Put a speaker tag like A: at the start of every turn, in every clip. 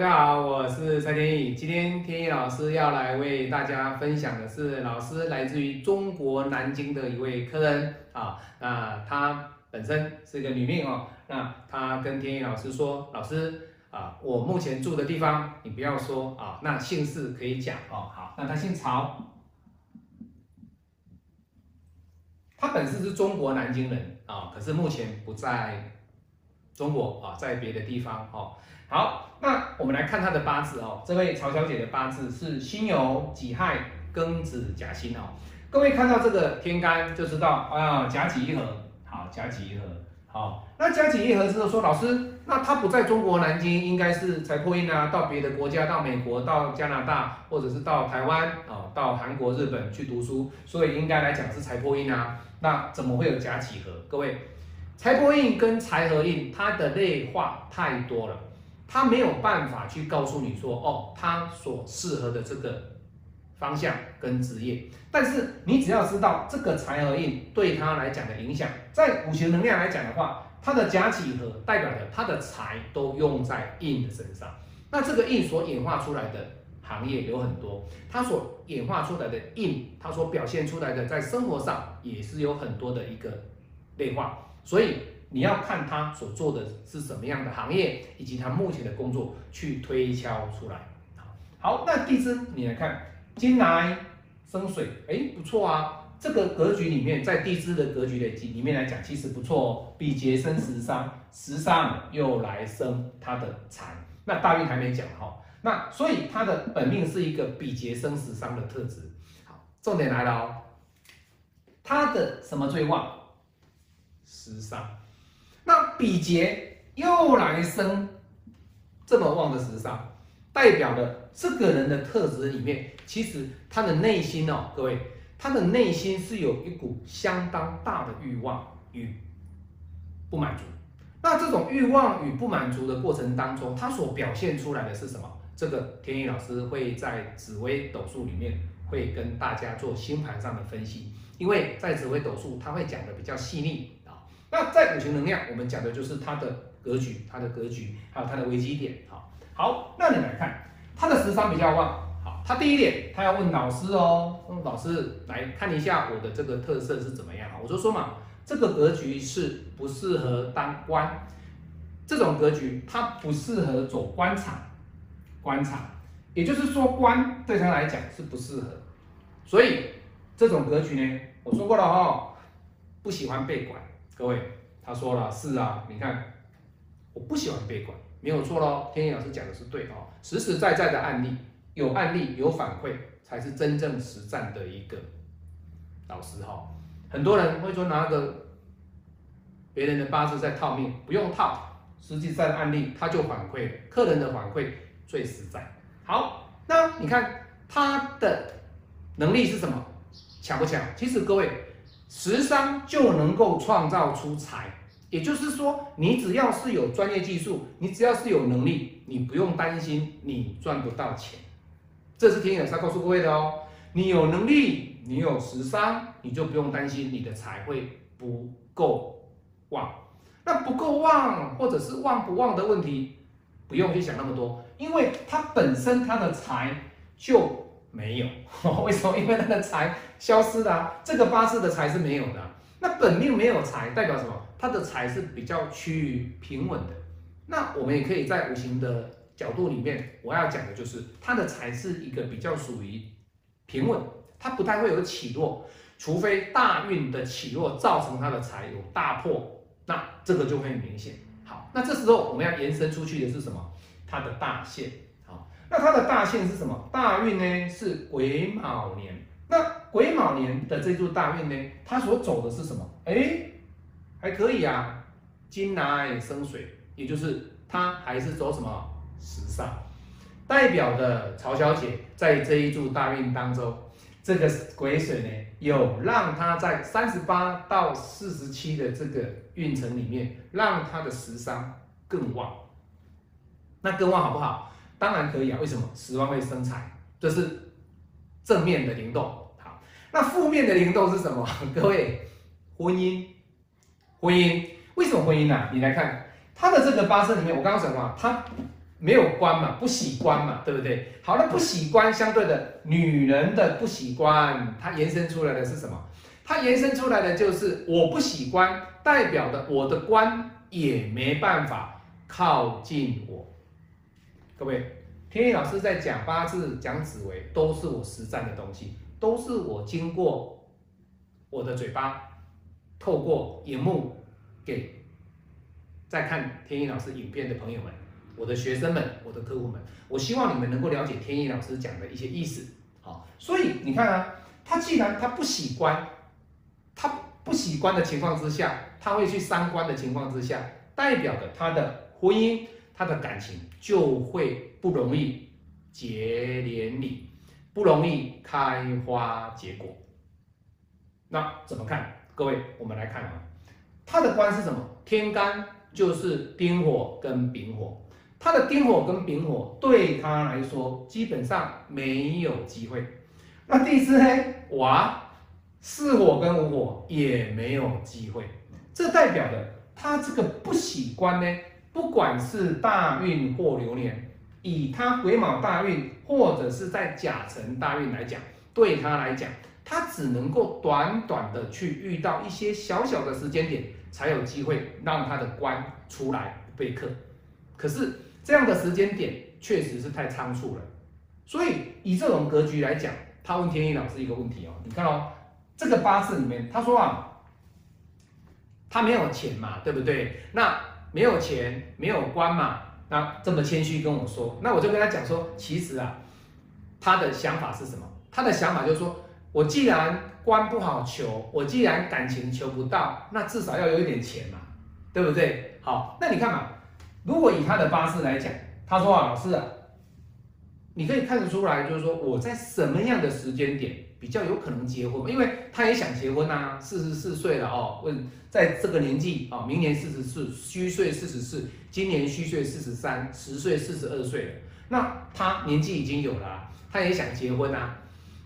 A: 大家好，我是蔡天意。今天天意老师要来为大家分享的是，老师来自于中国南京的一位客人啊。那她本身是一个女命哦。那她跟天意老师说：“老师啊，我目前住的地方，你不要说啊，那姓氏可以讲哦。好，那她姓曹，她本身是中国南京人啊，可是目前不在中国啊，在别的地方哦。”好，那我们来看她的八字哦。这位曹小姐的八字是辛酉己亥庚子甲辛哦。各位看到这个天干就知道啊，甲己一合。好，甲己一合。好，那甲己一合之后说，老师，那他不在中国南京，应该是财破印啊，到别的国家，到美国，到加拿大，或者是到台湾啊，到韩国、日本去读书，所以应该来讲是财破印啊。那怎么会有甲己合？各位，财帛印跟财合印，它的类化太多了。它没有办法去告诉你说，哦，他所适合的这个方向跟职业，但是你只要知道这个财和印对他来讲的影响，在五行能量来讲的话，他的甲己合代表的他的财都用在印的身上，那这个印所演化出来的行业有很多，它所演化出来的印，它所表现出来的在生活上也是有很多的一个类化，所以。你要看他所做的是什么样的行业，以及他目前的工作去推敲出来。好，那地支你来看，金来生水，哎，不错啊。这个格局里面，在地支的格局的里面来讲，其实不错哦。比劫生食伤，食伤又来生他的财。那大运还没讲哈，那所以他的本命是一个比劫生食伤的特质。好，重点来了哦，他的什么最旺？食伤。那比劫又来生这么旺的时尚，代表的这个人的特质里面，其实他的内心哦，各位，他的内心是有一股相当大的欲望与不满足。那这种欲望与不满足的过程当中，他所表现出来的是什么？这个天意老师会在紫微斗数里面会跟大家做星盘上的分析，因为在紫微斗数他会讲的比较细腻。那在五行能量，我们讲的就是它的格局，它的格局，还有它的危机点。好，好，那你来看，它的时伤比较旺。好，他第一点，他要问老师哦，老师来看一下我的这个特色是怎么样。我就说嘛，这个格局是不适合当官，这种格局它不适合走官场，官场，也就是说官对他来讲是不适合。所以这种格局呢，我说过了哦，不喜欢被管。各位，他说了是啊，你看，我不喜欢被管，没有错喽。天意老师讲的是对哦，实实在在的案例，有案例有反馈，才是真正实战的一个老师哈。很多人会说拿个别人的八字在套命，不用套，实际上案例他就反馈，客人的反馈最实在。好，那你看他的能力是什么？强不强？其实各位。食商就能够创造出财，也就是说，你只要是有专业技术，你只要是有能力，你不用担心你赚不到钱。这是天眼师告诉各位的哦。你有能力，你有食商，你就不用担心你的财会不够旺。那不够旺，或者是旺不旺的问题，不用去想那么多，因为它本身它的财就。没有，为什么？因为他的财消失了，这个八字的财是没有的。那本命没有财，代表什么？他的财是比较趋于平稳的。那我们也可以在五行的角度里面，我要讲的就是他的财是一个比较属于平稳，他不太会有起落，除非大运的起落造成他的财有大破，那这个就会很明显。好，那这时候我们要延伸出去的是什么？他的大限。那它的大限是什么？大运呢是癸卯年。那癸卯年的这柱大运呢，它所走的是什么？哎，还可以啊，金来生水，也就是它还是走什么时尚，代表的曹小姐在这一柱大运当中，这个癸水呢，有让她在三十八到四十七的这个运程里面，让她的时伤更旺。那更旺好不好？当然可以啊，为什么？十万会生财，这是正面的灵动。好，那负面的灵动是什么？各位，婚姻，婚姻，为什么婚姻呢？你来看他的这个八字里面，我刚刚讲了，他没有官嘛，不喜官嘛，对不对？好了，不喜官相对的女人的不喜官，它延伸出来的是什么？它延伸出来的就是我不喜官，代表的我的官也没办法靠近我。各位，天意老师在讲八字、讲紫微，都是我实战的东西，都是我经过我的嘴巴，透过荧幕给在看天意老师影片的朋友们。我的学生们，我的客户们，我希望你们能够了解天意老师讲的一些意思。好，所以你看啊，他既然他不喜欢，他不喜欢的情况之下，他会去三观的情况之下，代表的他的婚姻、他的感情就会不容易结连理，不容易开花结果。那怎么看？各位，我们来看啊，他的官是什么？天干就是丁火跟丙火。他的丁火跟丙火对他来说基本上没有机会。那第四呢？哇，四火跟五火也没有机会。这代表的他这个不喜欢呢，不管是大运或流年，以他癸卯大运或者是在甲辰大运来讲，对他来讲，他只能够短短的去遇到一些小小的时间点，才有机会让他的官出来被克。可是。这样的时间点确实是太仓促了，所以以这种格局来讲，他问天意老师一个问题哦，你看哦，这个八字里面他说啊，他没有钱嘛，对不对？那没有钱，没有官嘛，那这么谦虚跟我说，那我就跟他讲说，其实啊，他的想法是什么？他的想法就是说，我既然官不好求，我既然感情求不到，那至少要有一点钱嘛，对不对？好，那你看嘛。如果以他的八字来讲，他说啊，老师啊，你可以看得出来，就是说我在什么样的时间点比较有可能结婚，因为他也想结婚呐，四十四岁了哦，问在这个年纪啊，明年四十四，虚岁四十四，今年虚岁四十三，十岁四十二岁了，那他年纪已经有了，他也想结婚呐，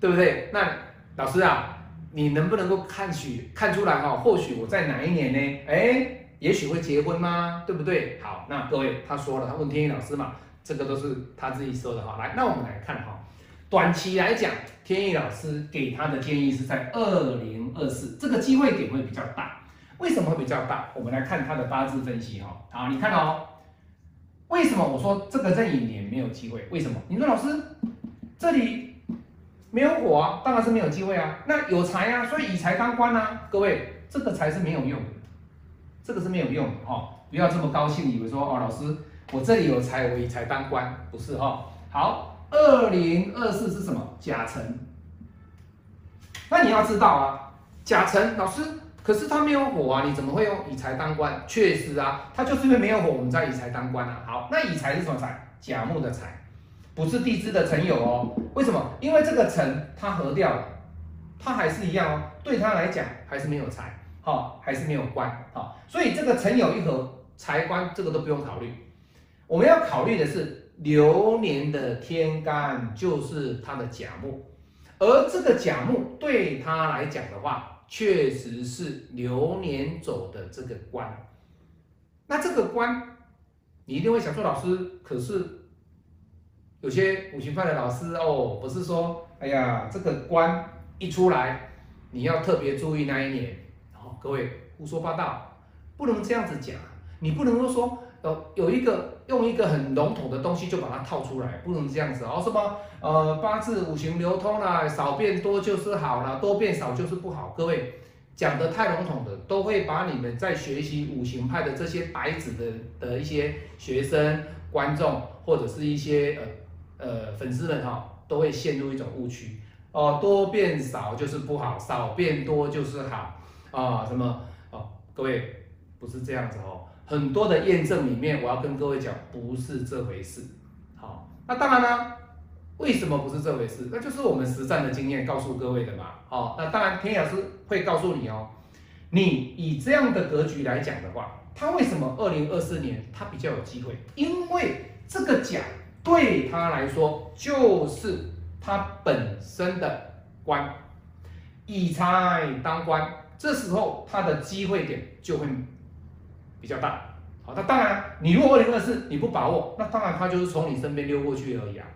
A: 对不对？那老师啊，你能不能够看许看出来哈？或许我在哪一年呢？哎。也许会结婚吗？对不对？好，那各位他说了，他问天意老师嘛，这个都是他自己说的哈。来，那我们来看哈，短期来讲，天意老师给他的建议是在二零二四，这个机会点会比较大。为什么会比较大？我们来看他的八字分析哈。好，你看哦，为什么我说这个壬寅年没有机会？为什么？你说老师这里没有火，当然是没有机会啊。那有财啊，所以以财当官啊。各位，这个财是没有用。这个是没有用的哈，不要这么高兴，以为说哦，老师，我这里有财，我以财当官，不是哈。好，二零二四是什么？甲辰。那你要知道啊，甲辰老师，可是他没有火啊，你怎么会用以财当官？确实啊，他就是因为没有火，我们在以财当官啊。好，那以财是什么财？甲木的财，不是地支的辰酉哦。为什么？因为这个辰它合掉了，它还是一样哦，对他来讲还是没有财。好，还是没有官，好，所以这个辰酉一合，财官这个都不用考虑，我们要考虑的是流年的天干就是他的甲木，而这个甲木对他来讲的话，确实是流年走的这个官，那这个官，你一定会想说，老师，可是有些五行派的老师哦，不是说，哎呀，这个官一出来，你要特别注意那一年。然后各位胡说八道，不能这样子讲。你不能够说，呃，有一个用一个很笼统的东西就把它套出来，不能这样子哦。什么呃八字五行流通啦，少变多就是好了，多变少就是不好。各位讲的太笼统的，都会把你们在学习五行派的这些白纸的的一些学生、观众或者是一些呃呃粉丝们哈，都会陷入一种误区哦，多变少就是不好，少变多就是好。啊，什么哦？各位不是这样子哦，很多的验证里面，我要跟各位讲，不是这回事。好，那当然呢，为什么不是这回事？那就是我们实战的经验告诉各位的嘛。好，那当然田老师会告诉你哦，你以这样的格局来讲的话，他为什么二零二四年他比较有机会？因为这个奖对他来说就是他本身的官，以财当官。这时候他的机会点就会比较大，好。那当然，你如果二零二四你不把握，那当然他就是从你身边溜过去而已啊。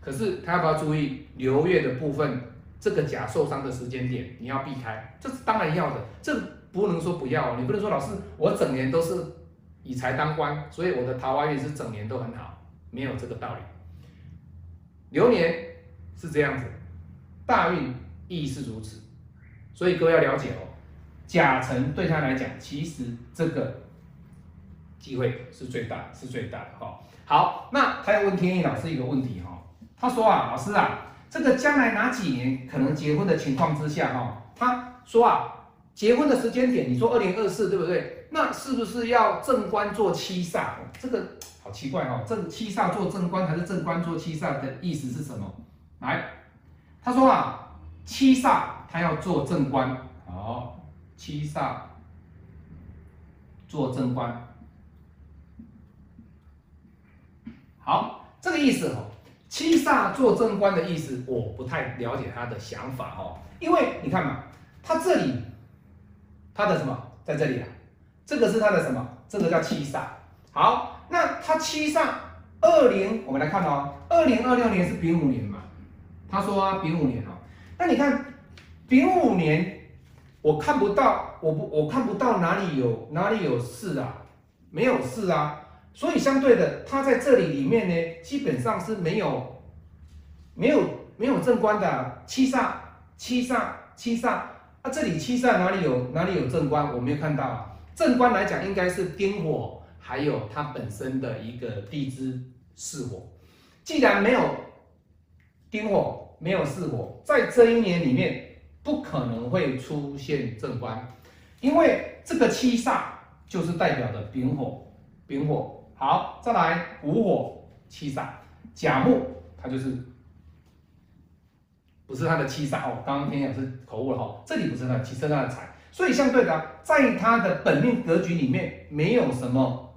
A: 可是他要不要注意流月的部分？这个甲受伤的时间点你要避开，这是当然要的，这不能说不要，你不能说老师我整年都是以财当官，所以我的桃花运是整年都很好，没有这个道理。流年是这样子，大运亦是如此，所以各位要了解哦，甲辰对他来讲，其实这个机会是最大，是最大的哈。好，那他要问天意老师一个问题哈，他说啊，老师啊。这个将来哪几年可能结婚的情况之下，哈，他说啊，结婚的时间点，你说二零二四对不对？那是不是要正官做七煞？这个好奇怪哦，正七煞做正官还是正官做七煞的意思是什么？来，他说啊，七煞他要做正官，好，七煞做正官，好，这个意思哦。七煞做正官的意思，我不太了解他的想法哦，因为你看嘛，他这里他的什么在这里啊？这个是他的什么？这个叫七煞。好，那他七煞二零，我们来看哦，二零二六年是丙午年嘛？他说，丙午年哦，那你看丙午年，我看不到，我不我看不到哪里有哪里有事啊？没有事啊。所以相对的，他在这里里面呢，基本上是没有、没有、没有正官的七煞、七煞、七煞。啊，这里七煞哪里有哪里有正官？我没有看到啊。正官来讲，应该是丁火，还有它本身的一个地支巳火。既然没有丁火，没有巳火，在这一年里面不可能会出现正官，因为这个七煞就是代表的丙火，丙火。好，再来午火七煞，甲木它就是不是它的七煞哦。刚刚天老师口误了哈，这里不是它的七，是它的财，所以相对的，在它的本命格局里面，没有什么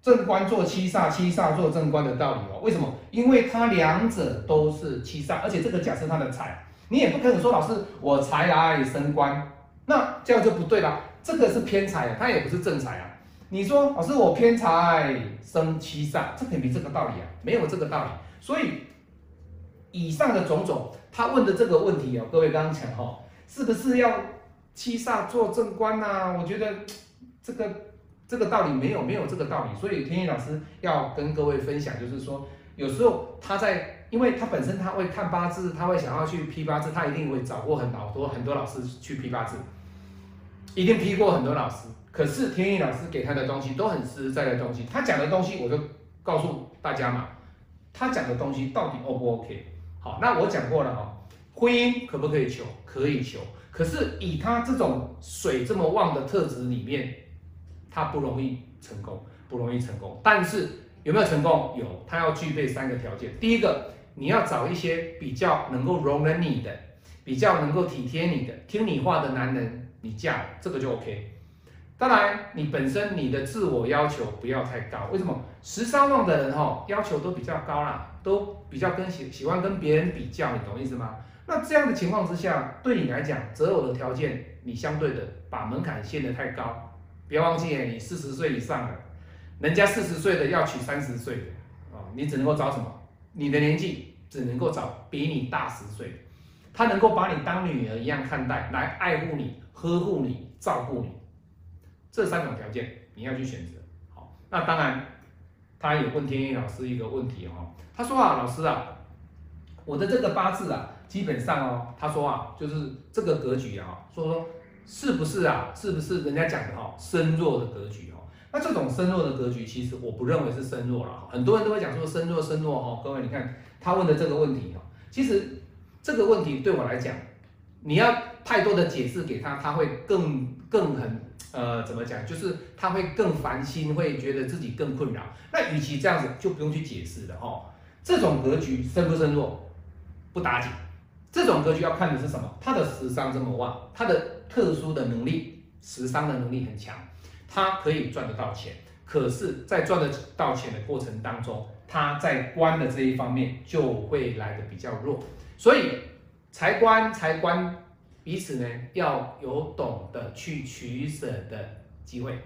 A: 正官做七煞，七煞做正官的道理哦。为什么？因为它两者都是七煞，而且这个甲是它的财，你也不可能说老师我财来升官，那这样就不对了。这个是偏财，它也不是正财啊。你说老师，我偏财生七煞，这肯定这个道理啊，没有这个道理。所以以上的种种，他问的这个问题哦，各位刚刚讲哈，是不是要七煞做正官呐？我觉得这个这个道理没有没有这个道理。所以天意老师要跟各位分享，就是说有时候他在，因为他本身他会看八字，他会想要去批八字，他一定会找过很多很多老师去批八字，一定批过很多老师。可是天意老师给他的东西都很实在的东西，他讲的东西我就告诉大家嘛，他讲的东西到底 O 不 OK？好，那我讲过了哈，婚姻可不可以求？可以求，可是以他这种水这么旺的特质里面，他不容易成功，不容易成功。但是有没有成功？有，他要具备三个条件。第一个，你要找一些比较能够容忍你的，比较能够体贴你的，听你话的男人，你嫁这个就 OK。当然，你本身你的自我要求不要太高。为什么？十三旺的人哈，要求都比较高啦，都比较跟喜喜欢跟别人比较，你懂意思吗？那这样的情况之下，对你来讲择偶的条件，你相对的把门槛限得太高。别忘记你四十岁以上的，人家四十岁的要娶三十岁的啊，你只能够找什么？你的年纪只能够找比你大十岁，他能够把你当女儿一样看待，来爱护你、呵护你、照顾你。这三种条件你要去选择，好，那当然，他有问天意老师一个问题哦，他说啊，老师啊，我的这个八字啊，基本上哦，他说啊，就是这个格局啊，说说是不是啊，是不是人家讲的哈，身弱的格局哦？那这种身弱的格局，其实我不认为是身弱了，很多人都会讲说身弱身弱哦，各位你看他问的这个问题哦，其实这个问题对我来讲，你要太多的解释给他，他会更更很。呃，怎么讲？就是他会更烦心，会觉得自己更困扰。那与其这样子，就不用去解释了哦。这种格局深不深弱，不打紧。这种格局要看的是什么？他的时商这么旺，他的特殊的能力，时商的能力很强，他可以赚得到钱。可是，在赚得到钱的过程当中，他在官的这一方面就会来的比较弱。所以财官财官。彼此呢要有懂得去取舍的机会，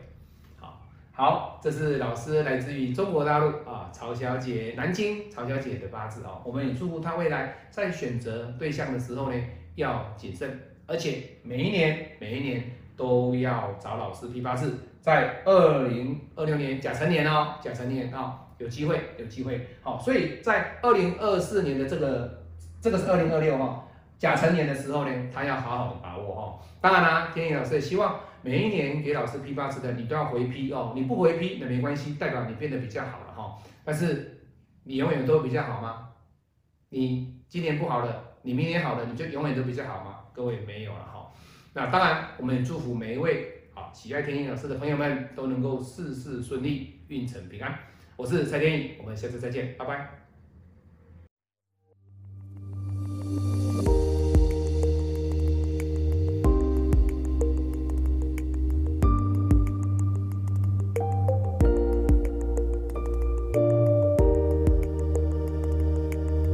A: 好，好，这是老师来自于中国大陆啊，曹小姐，南京曹小姐的八字哦。我们也祝福她未来在选择对象的时候呢，要谨慎，而且每一年每一年都要找老师批八字。在二零二六年甲辰年哦，甲辰年啊，有机会有机会。好，所以在二零二四年的这个这个是二零二六哈，甲辰年的时候呢，他要好好的把握哈。当然啦，天意老师也希望。每一年给老师批八字的，你都要回批哦。你不回批那没关系，代表你变得比较好了哈。但是你永远都比较好吗？你今年不好了，你明年好了，你就永远都比较好吗？各位没有了哈。那当然，我们也祝福每一位好喜爱天意老师的朋友们都能够事事顺利，运程平安。我是蔡天意，我们下次再见，拜拜。